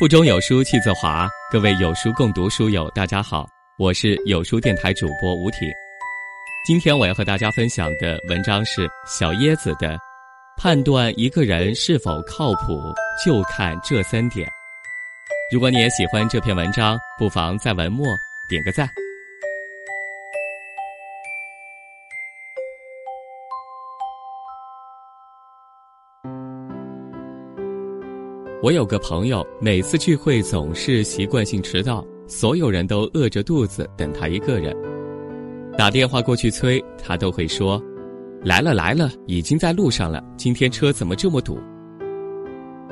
腹中有书气自华，各位有书共读书友，大家好，我是有书电台主播吴挺。今天我要和大家分享的文章是小椰子的《判断一个人是否靠谱，就看这三点》。如果你也喜欢这篇文章，不妨在文末点个赞。我有个朋友，每次聚会总是习惯性迟到，所有人都饿着肚子等他一个人。打电话过去催，他都会说：“来了来了，已经在路上了。今天车怎么这么堵？”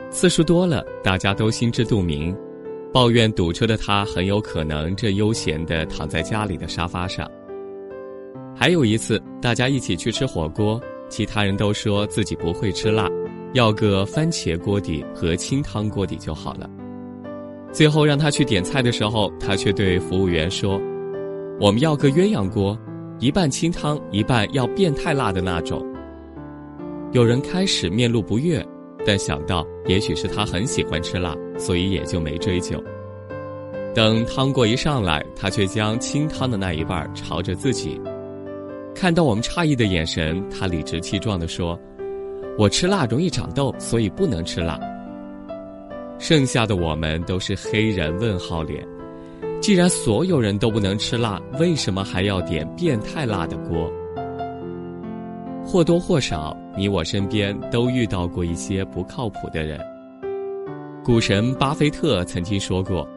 次数多了，大家都心知肚明。抱怨堵车的他，很有可能正悠闲地躺在家里的沙发上。还有一次，大家一起去吃火锅，其他人都说自己不会吃辣。要个番茄锅底和清汤锅底就好了。最后让他去点菜的时候，他却对服务员说：“我们要个鸳鸯锅，一半清汤，一半要变态辣的那种。”有人开始面露不悦，但想到也许是他很喜欢吃辣，所以也就没追究。等汤锅一上来，他却将清汤的那一半朝着自己。看到我们诧异的眼神，他理直气壮地说。我吃辣容易长痘，所以不能吃辣。剩下的我们都是黑人问号脸。既然所有人都不能吃辣，为什么还要点变态辣的锅？或多或少，你我身边都遇到过一些不靠谱的人。股神巴菲特曾经说过：“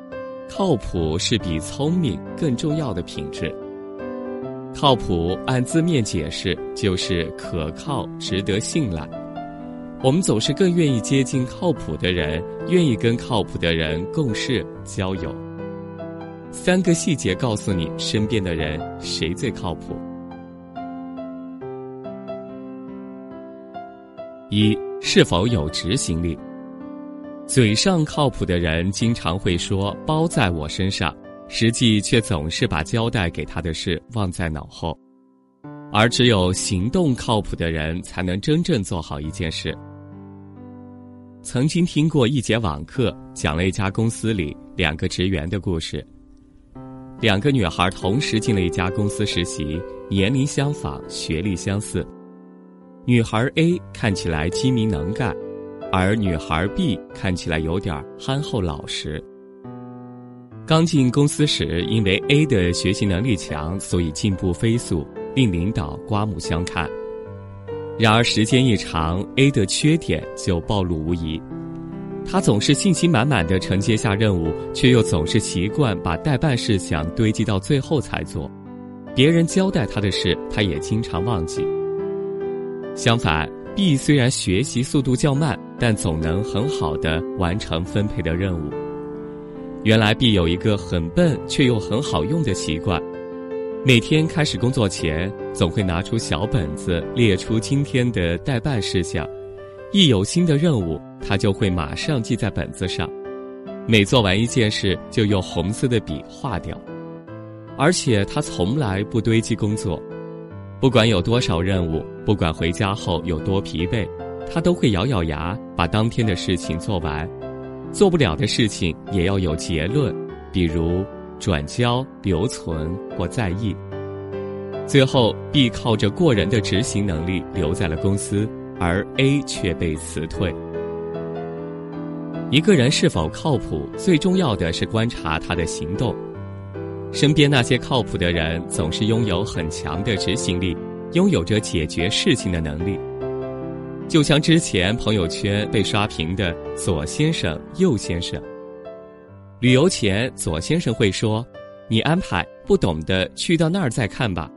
靠谱是比聪明更重要的品质。”靠谱按字面解释就是可靠、值得信赖。我们总是更愿意接近靠谱的人，愿意跟靠谱的人共事交友。三个细节告诉你身边的人谁最靠谱。一是否有执行力？嘴上靠谱的人经常会说“包在我身上”，实际却总是把交代给他的事忘在脑后。而只有行动靠谱的人，才能真正做好一件事。曾经听过一节网课，讲了一家公司里两个职员的故事。两个女孩同时进了一家公司实习，年龄相仿，学历相似。女孩 A 看起来机敏能干，而女孩 B 看起来有点憨厚老实。刚进公司时，因为 A 的学习能力强，所以进步飞速，令领导刮目相看。然而时间一长，A 的缺点就暴露无遗。他总是信心满满的承接下任务，却又总是习惯把代办事项堆积到最后才做。别人交代他的事，他也经常忘记。相反，B 虽然学习速度较慢，但总能很好的完成分配的任务。原来 B 有一个很笨却又很好用的习惯。每天开始工作前，总会拿出小本子，列出今天的待办事项。一有新的任务，他就会马上记在本子上。每做完一件事，就用红色的笔划掉。而且他从来不堆积工作，不管有多少任务，不管回家后有多疲惫，他都会咬咬牙把当天的事情做完。做不了的事情也要有结论，比如。转交、留存或在意，最后 B 靠着过人的执行能力留在了公司，而 A 却被辞退。一个人是否靠谱，最重要的是观察他的行动。身边那些靠谱的人，总是拥有很强的执行力，拥有着解决事情的能力。就像之前朋友圈被刷屏的左先生、右先生。旅游前，左先生会说：“你安排，不懂的去到那儿再看吧。”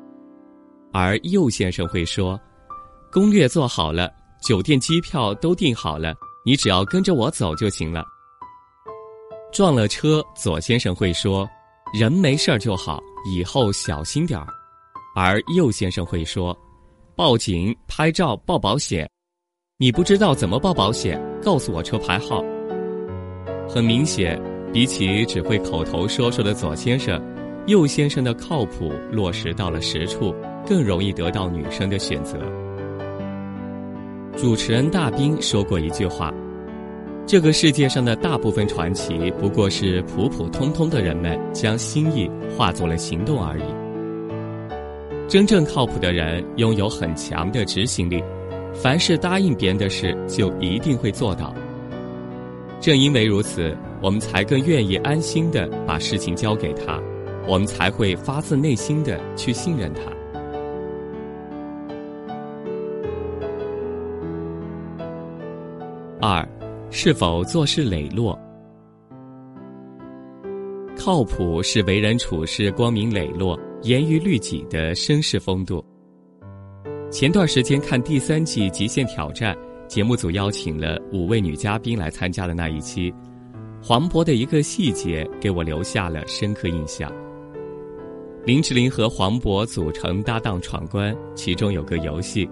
而右先生会说：“攻略做好了，酒店、机票都订好了，你只要跟着我走就行了。”撞了车，左先生会说：“人没事儿就好，以后小心点儿。”而右先生会说：“报警、拍照、报保险，你不知道怎么报保险，告诉我车牌号。”很明显。比起只会口头说说的左先生，右先生的靠谱落实到了实处，更容易得到女生的选择。主持人大兵说过一句话：“这个世界上的大部分传奇，不过是普普通通的人们将心意化作了行动而已。真正靠谱的人拥有很强的执行力，凡是答应别人的事，就一定会做到。正因为如此，我们才更愿意安心的把事情交给他，我们才会发自内心的去信任他。二。是否做事磊落？靠谱是为人处事光明磊落、严于律己的绅士风度。前段时间看第三季《极限挑战》，节目组邀请了五位女嘉宾来参加的那一期，黄渤的一个细节给我留下了深刻印象。林志玲和黄渤组成搭档闯关，其中有个游戏。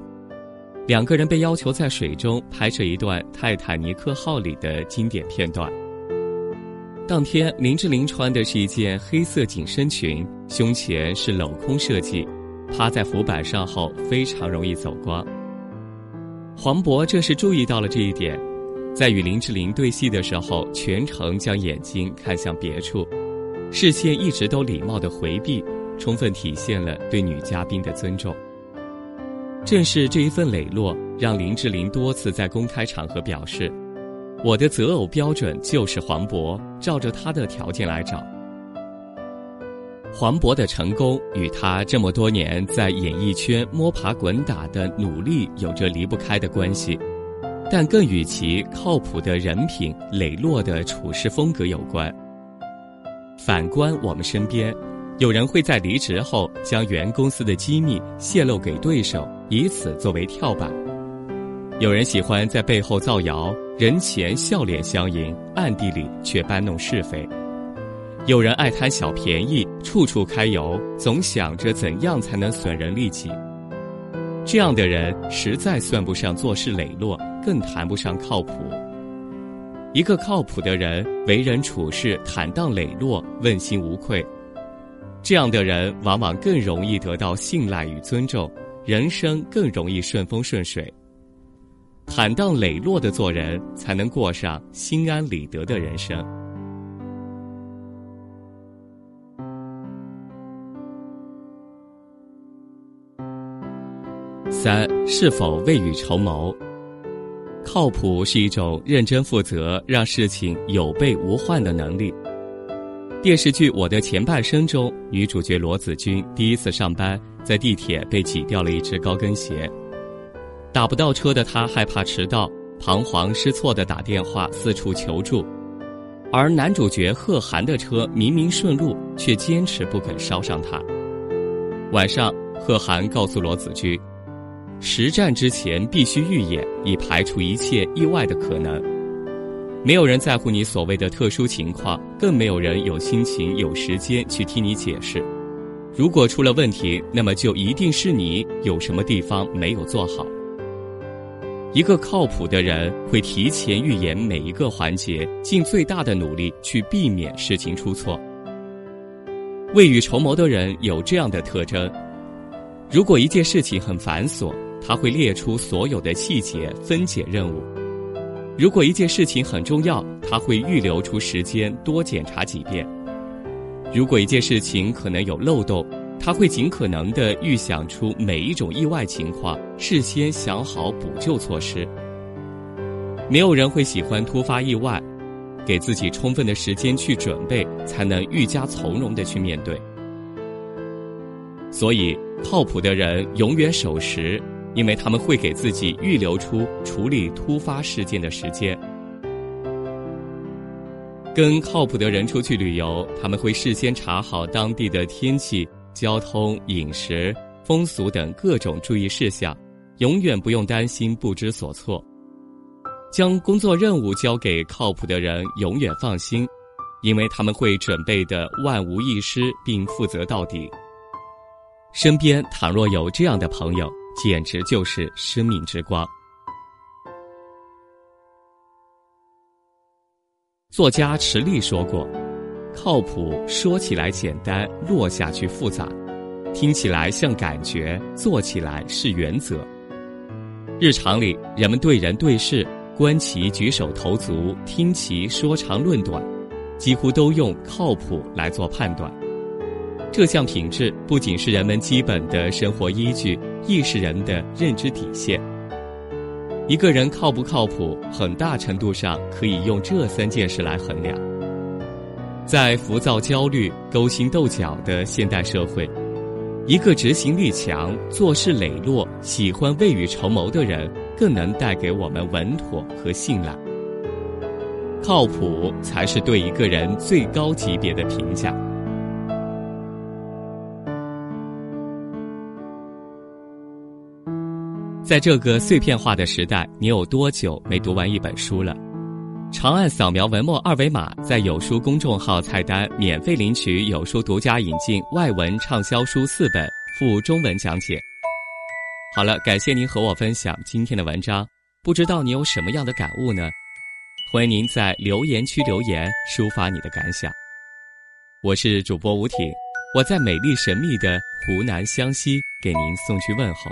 两个人被要求在水中拍摄一段泰坦尼克号里的经典片段。当天，林志玲穿的是一件黑色紧身裙，胸前是镂空设计，趴在浮板上后非常容易走光。黄渤这时注意到了这一点，在与林志玲对戏的时候，全程将眼睛看向别处，视线一直都礼貌的回避，充分体现了对女嘉宾的尊重。正是这一份磊落，让林志玲多次在公开场合表示：“我的择偶标准就是黄渤，照着他的条件来找。”黄渤的成功与他这么多年在演艺圈摸爬滚打的努力有着离不开的关系，但更与其靠谱的人品、磊落的处事风格有关。反观我们身边。有人会在离职后将原公司的机密泄露给对手，以此作为跳板；有人喜欢在背后造谣，人前笑脸相迎，暗地里却搬弄是非；有人爱贪小便宜，处处揩油，总想着怎样才能损人利己。这样的人实在算不上做事磊落，更谈不上靠谱。一个靠谱的人，为人处事坦荡磊落，问心无愧。这样的人往往更容易得到信赖与尊重，人生更容易顺风顺水。坦荡磊落的做人，才能过上心安理得的人生。三是否未雨绸缪？靠谱是一种认真负责、让事情有备无患的能力。电视剧《我的前半生》中，女主角罗子君第一次上班，在地铁被挤掉了一只高跟鞋。打不到车的她害怕迟到，彷徨失措的打电话四处求助。而男主角贺涵的车明明顺路，却坚持不肯捎上他。晚上，贺涵告诉罗子君，实战之前必须预演，以排除一切意外的可能。没有人在乎你所谓的特殊情况，更没有人有心情、有时间去听你解释。如果出了问题，那么就一定是你有什么地方没有做好。一个靠谱的人会提前预演每一个环节，尽最大的努力去避免事情出错。未雨绸缪的人有这样的特征：如果一件事情很繁琐，他会列出所有的细节，分解任务。如果一件事情很重要，他会预留出时间多检查几遍；如果一件事情可能有漏洞，他会尽可能的预想出每一种意外情况，事先想好补救措施。没有人会喜欢突发意外，给自己充分的时间去准备，才能愈加从容的去面对。所以，靠谱的人永远守时。因为他们会给自己预留出处理突发事件的时间。跟靠谱的人出去旅游，他们会事先查好当地的天气、交通、饮食、风俗等各种注意事项，永远不用担心不知所措。将工作任务交给靠谱的人，永远放心，因为他们会准备的万无一失，并负责到底。身边倘若有这样的朋友，简直就是生命之光。作家池莉说过：“靠谱说起来简单，落下去复杂；听起来像感觉，做起来是原则。”日常里，人们对人对事观其举手投足，听其说长论短，几乎都用靠谱来做判断。这项品质不仅是人们基本的生活依据，亦是人的认知底线。一个人靠不靠谱，很大程度上可以用这三件事来衡量。在浮躁、焦虑、勾心斗角的现代社会，一个执行力强、做事磊落、喜欢未雨绸缪的人，更能带给我们稳妥和信赖。靠谱才是对一个人最高级别的评价。在这个碎片化的时代，你有多久没读完一本书了？长按扫描文末二维码，在有书公众号菜单免费领取有书独家引进外文畅销书四本，附中文讲解。好了，感谢您和我分享今天的文章，不知道你有什么样的感悟呢？欢迎您在留言区留言，抒发你的感想。我是主播吴挺，我在美丽神秘的湖南湘西给您送去问候。